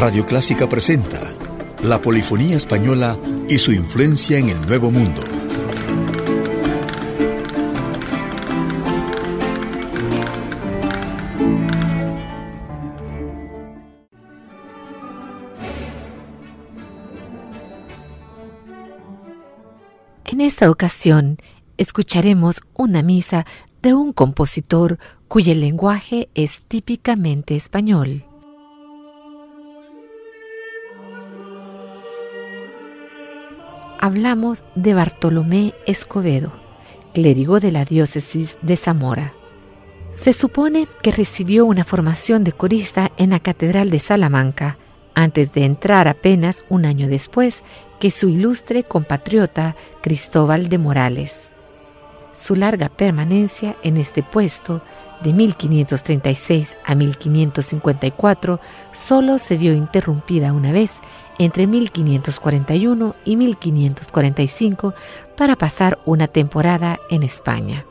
Radio Clásica presenta la polifonía española y su influencia en el Nuevo Mundo. En esta ocasión escucharemos una misa de un compositor cuyo lenguaje es típicamente español. Hablamos de Bartolomé Escobedo, clérigo de la diócesis de Zamora. Se supone que recibió una formación de corista en la Catedral de Salamanca, antes de entrar apenas un año después que su ilustre compatriota Cristóbal de Morales. Su larga permanencia en este puesto, de 1536 a 1554, solo se vio interrumpida una vez entre 1541 y 1545 para pasar una temporada en España.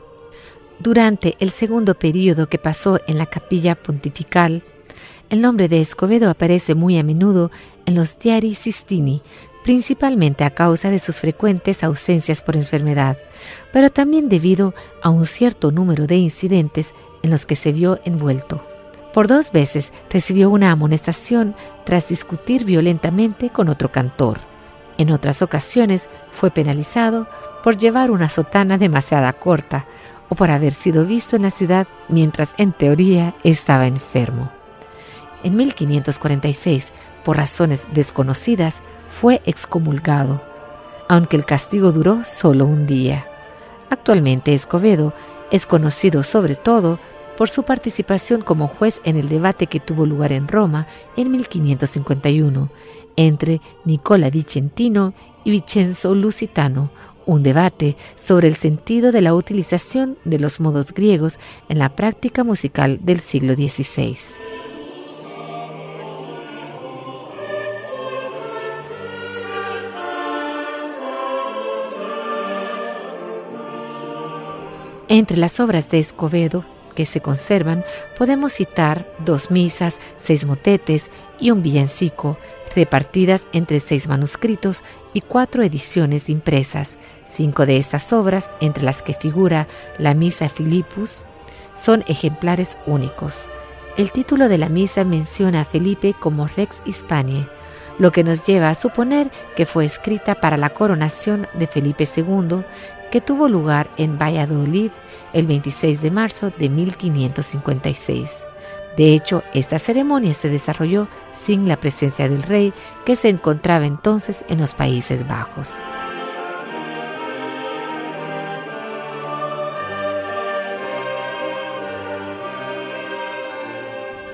Durante el segundo periodo que pasó en la capilla pontifical, el nombre de Escobedo aparece muy a menudo en los diari Sistini, principalmente a causa de sus frecuentes ausencias por enfermedad, pero también debido a un cierto número de incidentes en los que se vio envuelto. Por dos veces recibió una amonestación tras discutir violentamente con otro cantor. En otras ocasiones fue penalizado por llevar una sotana demasiado corta o por haber sido visto en la ciudad mientras en teoría estaba enfermo. En 1546, por razones desconocidas, fue excomulgado, aunque el castigo duró solo un día. Actualmente Escobedo es conocido sobre todo por su participación como juez en el debate que tuvo lugar en Roma en 1551 entre Nicola Vicentino y Vincenzo Lusitano, un debate sobre el sentido de la utilización de los modos griegos en la práctica musical del siglo XVI. Entre las obras de Escobedo que se conservan, podemos citar dos misas, seis motetes y un villancico, repartidas entre seis manuscritos y cuatro ediciones impresas. Cinco de estas obras, entre las que figura la Misa Philippus, son ejemplares únicos. El título de la misa menciona a Felipe como Rex Hispaniae, lo que nos lleva a suponer que fue escrita para la coronación de Felipe II que tuvo lugar en Valladolid el 26 de marzo de 1556. De hecho, esta ceremonia se desarrolló sin la presencia del rey que se encontraba entonces en los Países Bajos.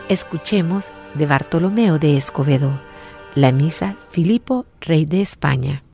Escuchemos de Bartolomeo de Escobedo, la misa Filipo, rey de España.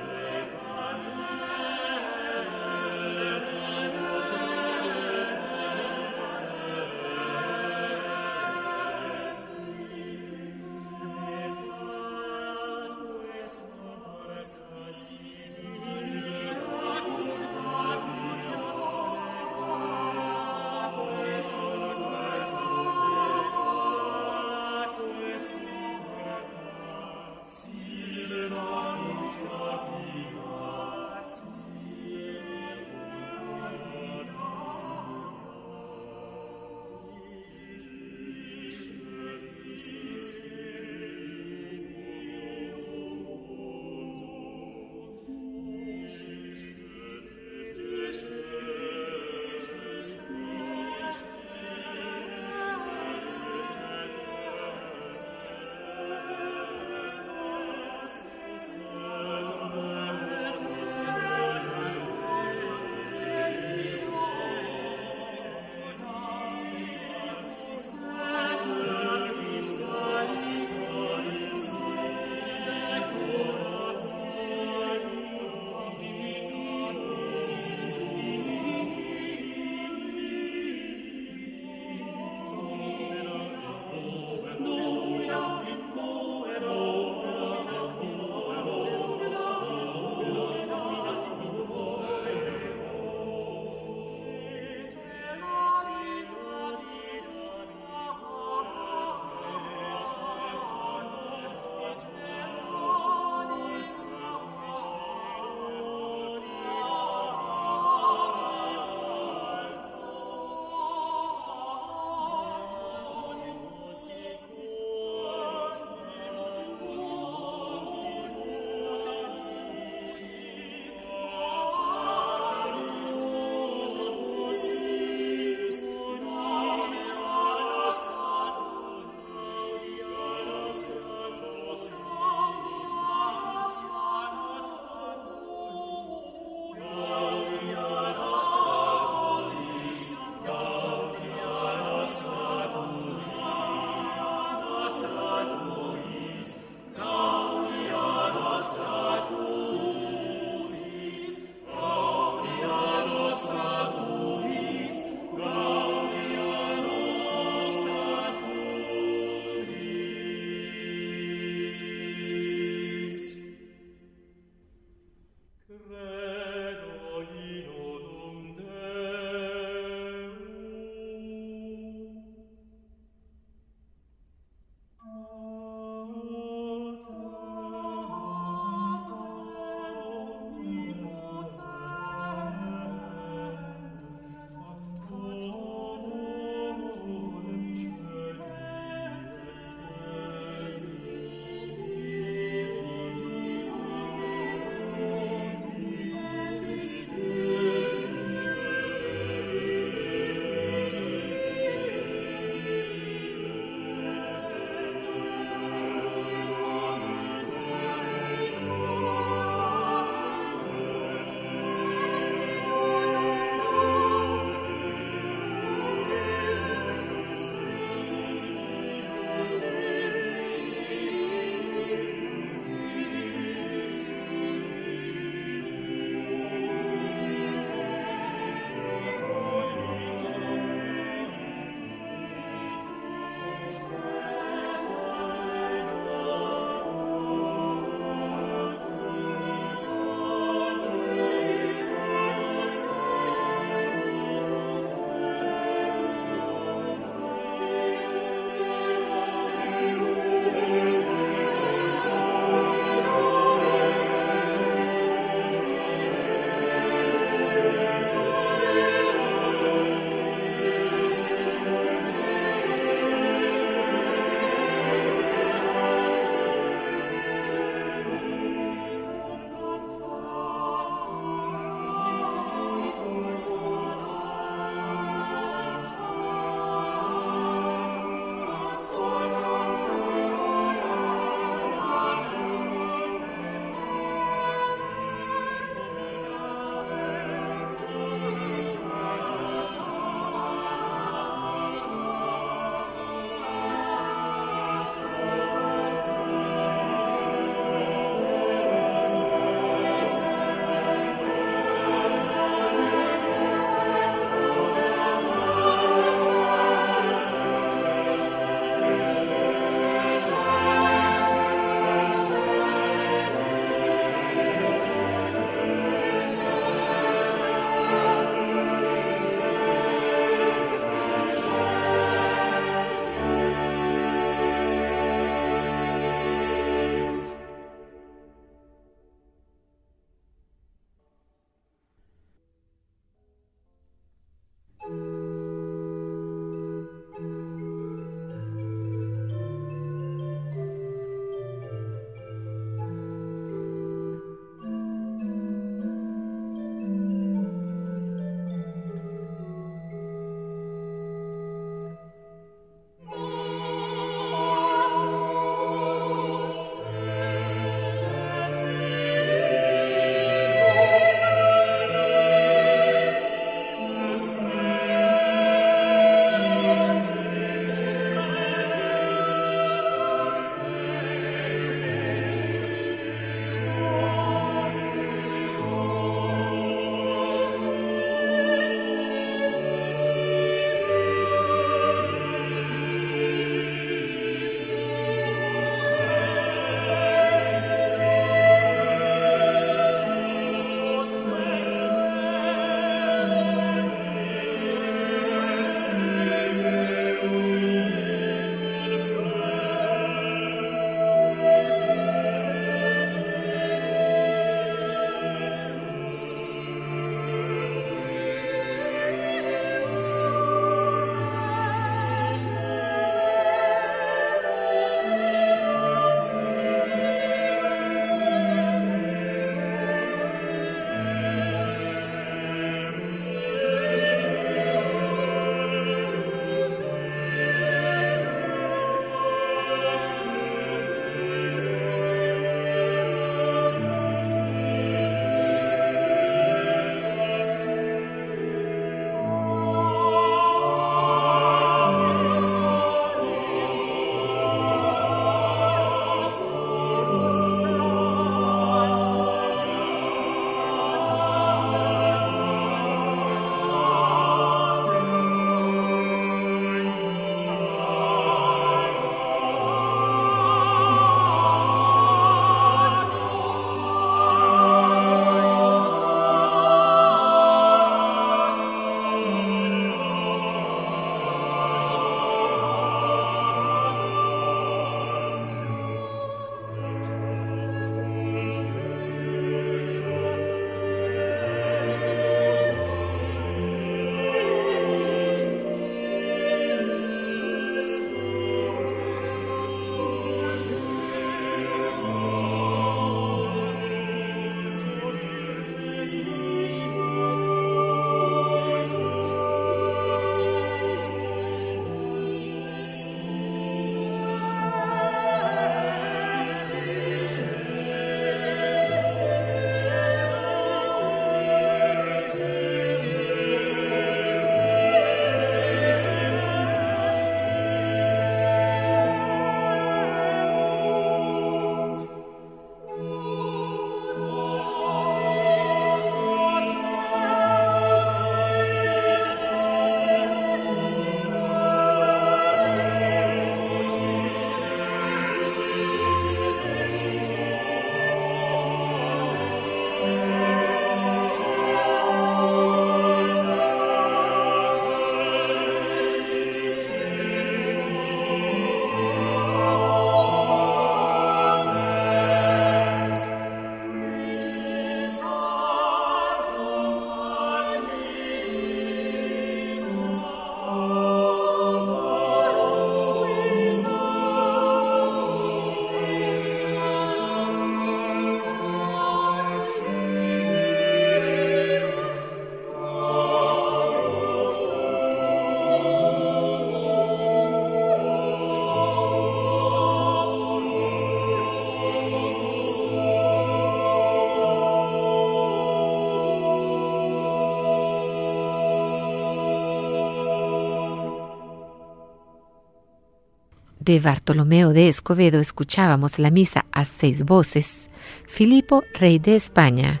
De Bartolomeo de Escobedo escuchábamos la misa a seis voces, Filipo, rey de España,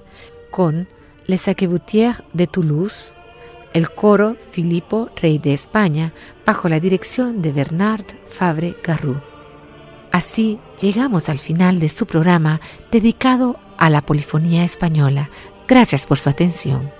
con Les Saqueboutiers de Toulouse, el coro Filipo, rey de España, bajo la dirección de Bernard Fabre Garrou. Así llegamos al final de su programa dedicado a la polifonía española. Gracias por su atención.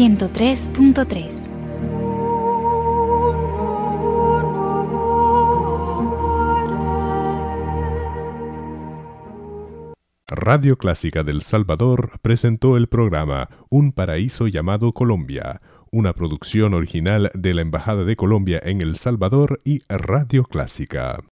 103.3. Radio Clásica del Salvador presentó el programa Un paraíso llamado Colombia, una producción original de la Embajada de Colombia en El Salvador y Radio Clásica.